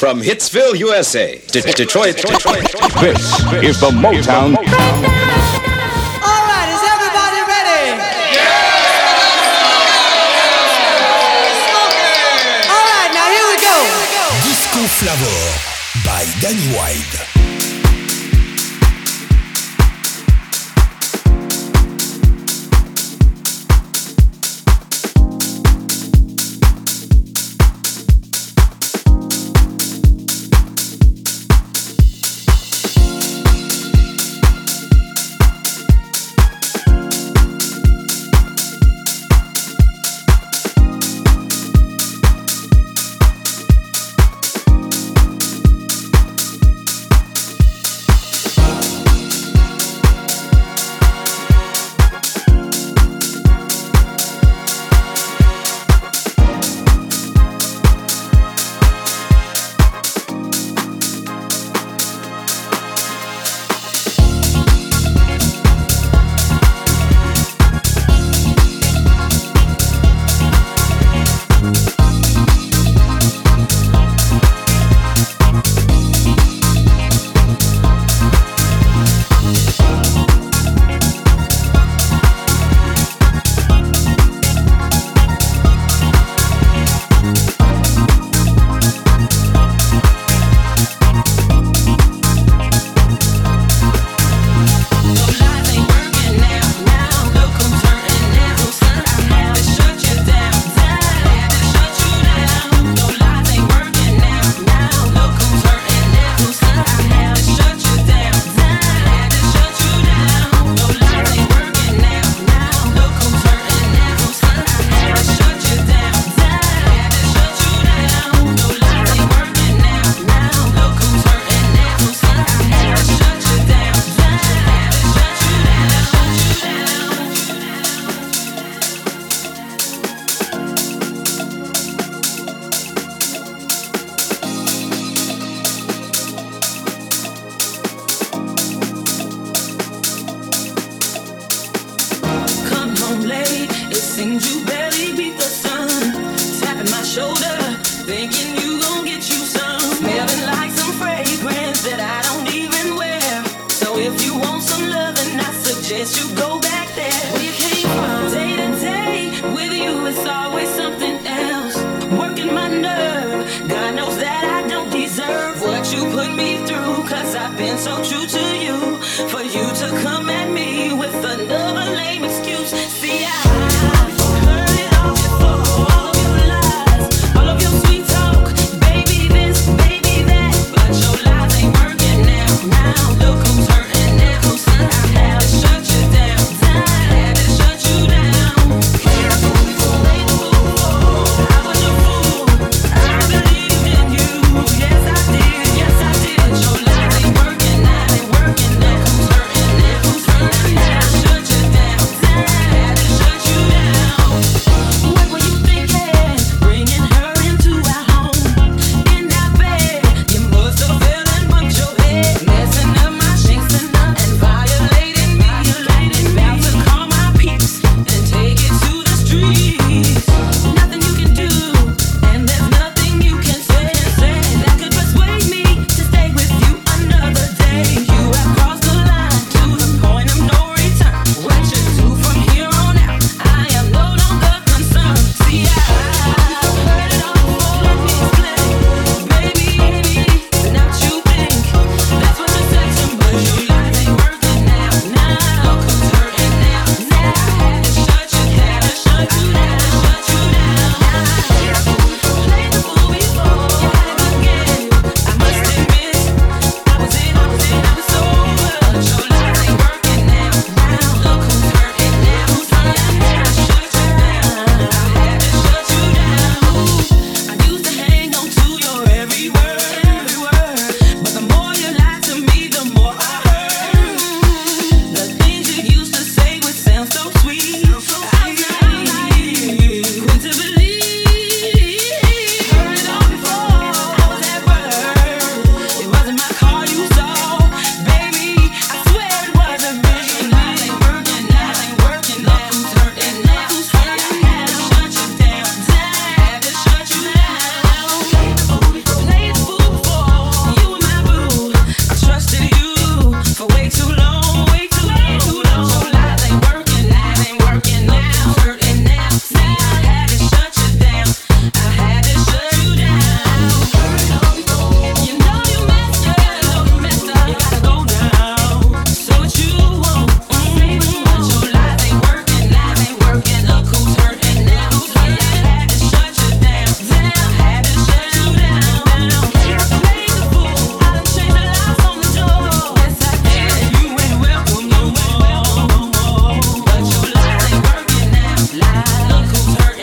From Hitsville, USA, to Detroit, Detroit. This is the Motown. All right, is everybody ready? Yeah! All right, now here we go. Disco Flavor by Danny White. Look who's hurting.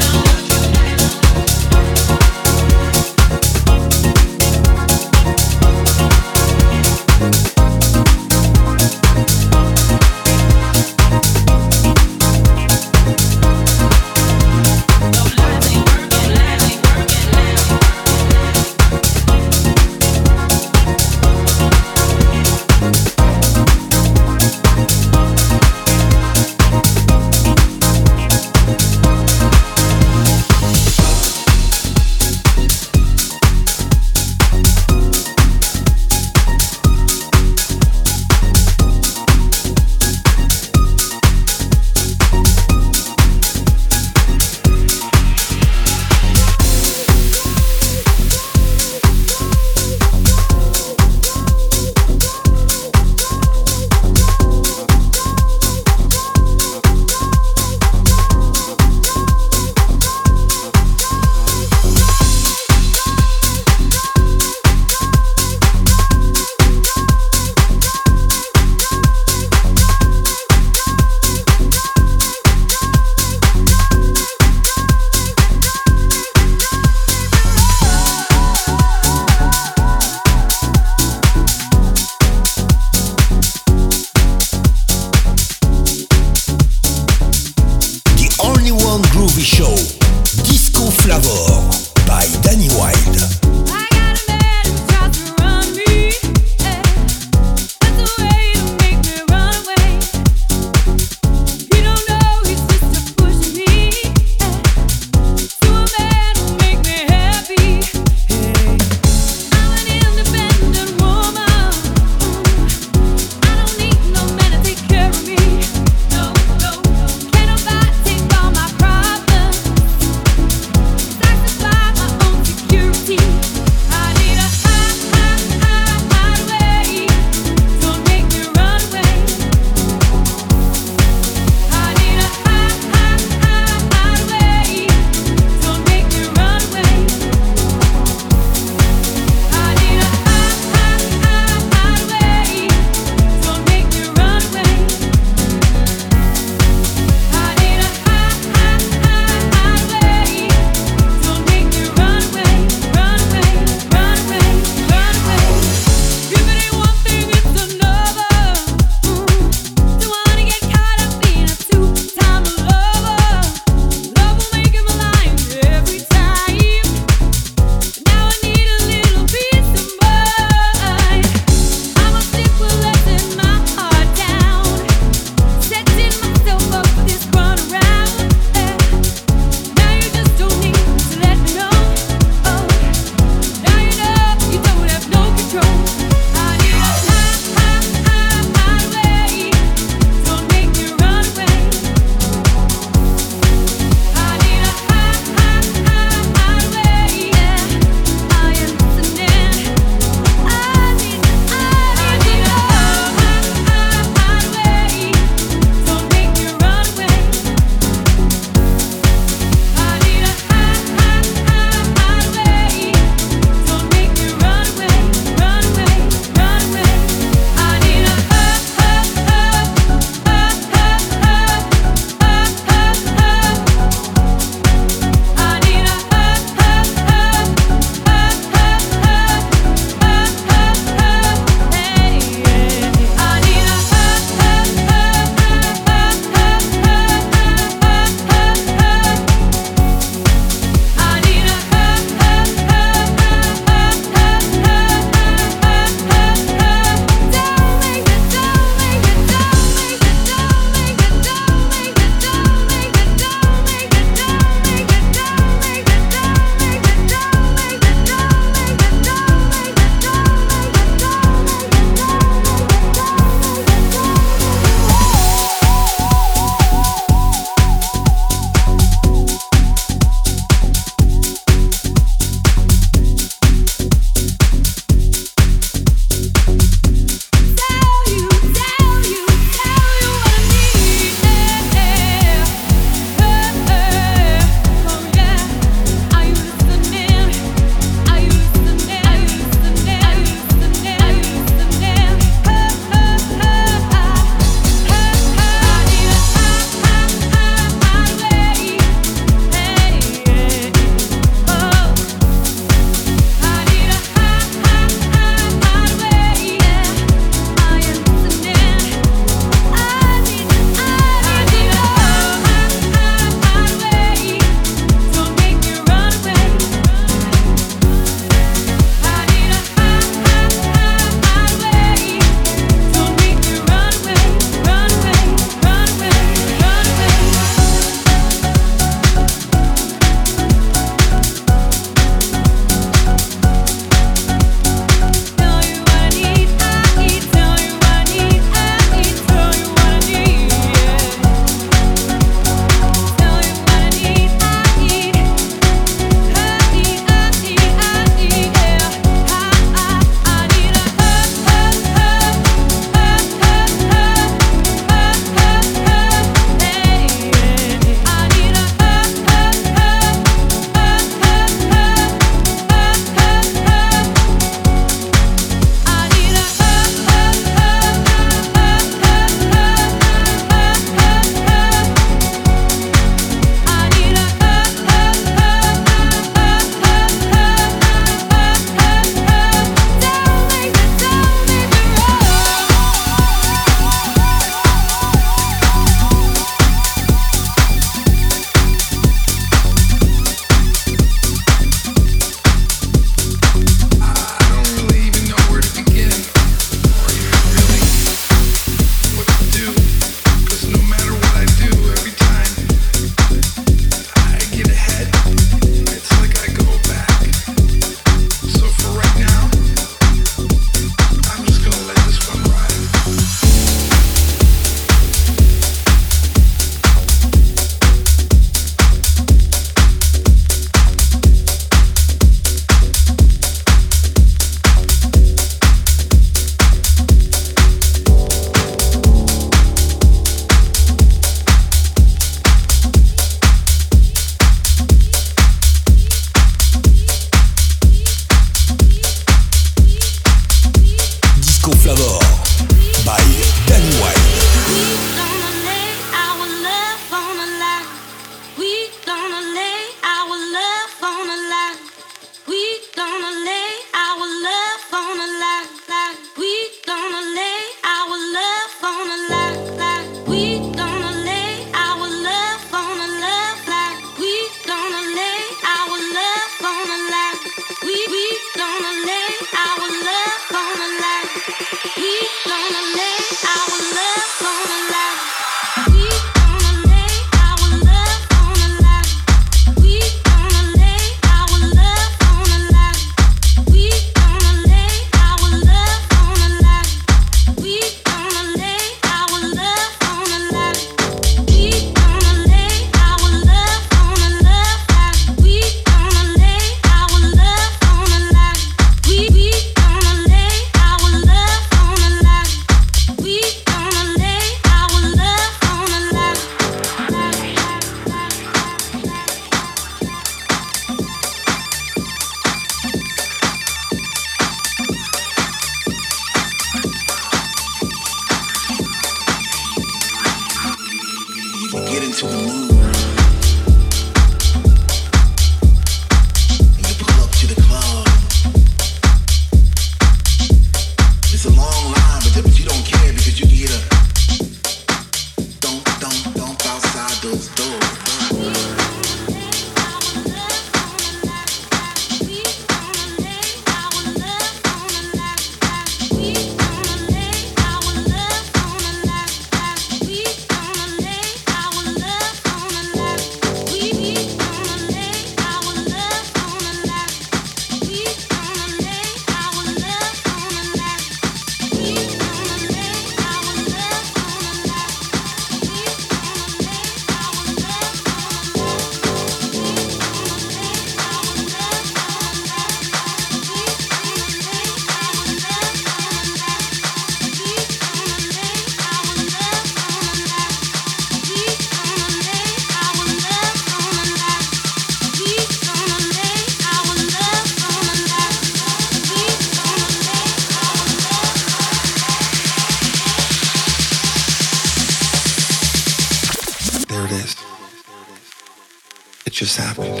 just happened.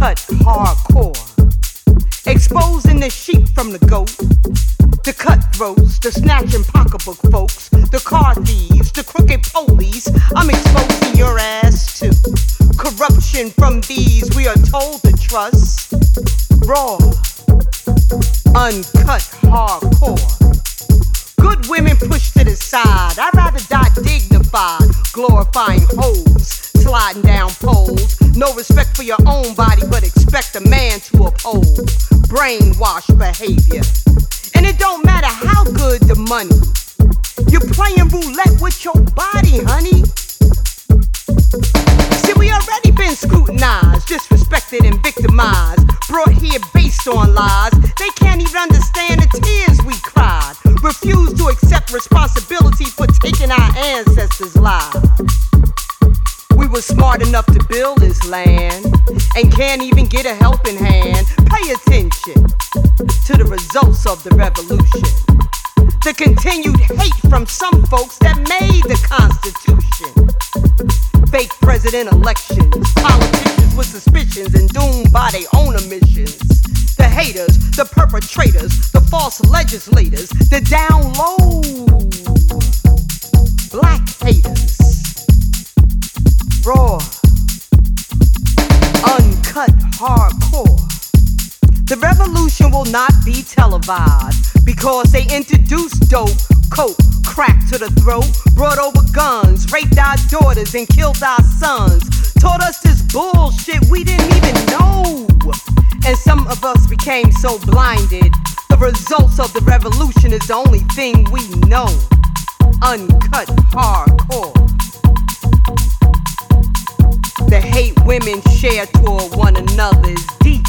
Uncut, hardcore. Exposing the sheep from the goat, the cutthroats, the snatching pocketbook folks, the car thieves, the crooked police. I'm exposing your ass to corruption from these we are told to trust. Raw, uncut, hardcore. Good women pushed to the side. I'd rather die dignified, glorifying hoes, sliding down poles. No respect for your own body, but expect a man to uphold brainwashed behavior. And it don't matter how good the money. You're playing roulette with your body, honey. See, we already been scrutinized, disrespected, and victimized. Brought here based on lies. They can't even understand the tears we cried. Refuse to accept responsibility for taking our ancestors' lives. We were smart enough to build this land and can't even get a helping hand. Pay attention to the results of the revolution. The continued hate from some folks that made the Constitution. Fake president elections, politicians with suspicions and doomed by their own omissions. The haters, the perpetrators, the false legislators, the down low black haters. Raw, uncut, hardcore. The revolution will not be televised because they introduced dope, coke, crack to the throat, brought over guns, raped our daughters, and killed our sons. Taught us this bullshit we didn't even know. And some of us became so blinded. The results of the revolution is the only thing we know. Uncut hardcore. The hate women share toward one another is deep.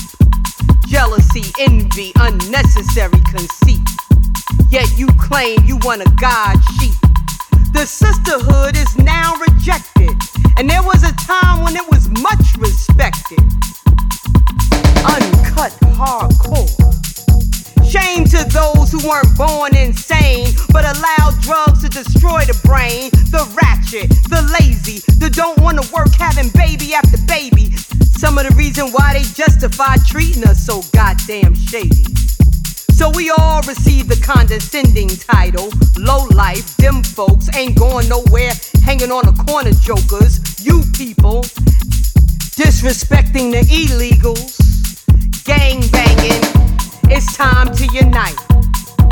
Jealousy, envy, unnecessary conceit. Yet you claim you want a God sheep. The sisterhood is now rejected. And there was a time when it was much respected. Uncut hardcore. Shame to those who weren't born insane, but allowed drugs to destroy the brain. The ratchet, the lazy, the don't wanna work having baby after baby. Some of the reason why they justify treating us so goddamn shady. So we all receive the condescending title. Low life, them folks ain't going nowhere, hanging on the corner jokers. You people disrespecting the illegals, gang banging. It's time to unite.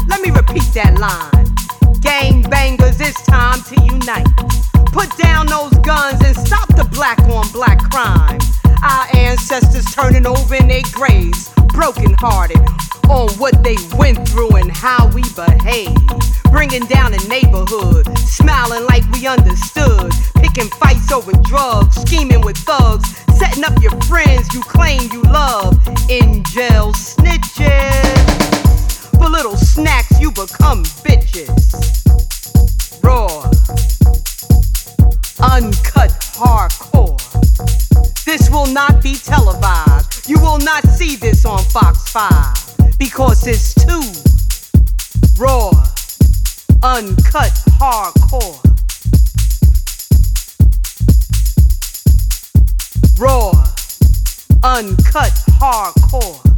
Let me repeat that line. Gang bangers, it's time to unite. Put down those guns and stop the black on black crime. Our ancestors turning over in their graves, broken hearted on what they went through and how we behave. Bringing down the neighborhood, smiling like we understood. Picking fights over drugs, scheming with thugs, setting up your friends you claim you love. In jail snitches. For little snacks, you become bitches. Raw, uncut, hardcore. This will not be televised. You will not see this on Fox 5 because it's too raw, uncut, hardcore. Raw, uncut, hardcore.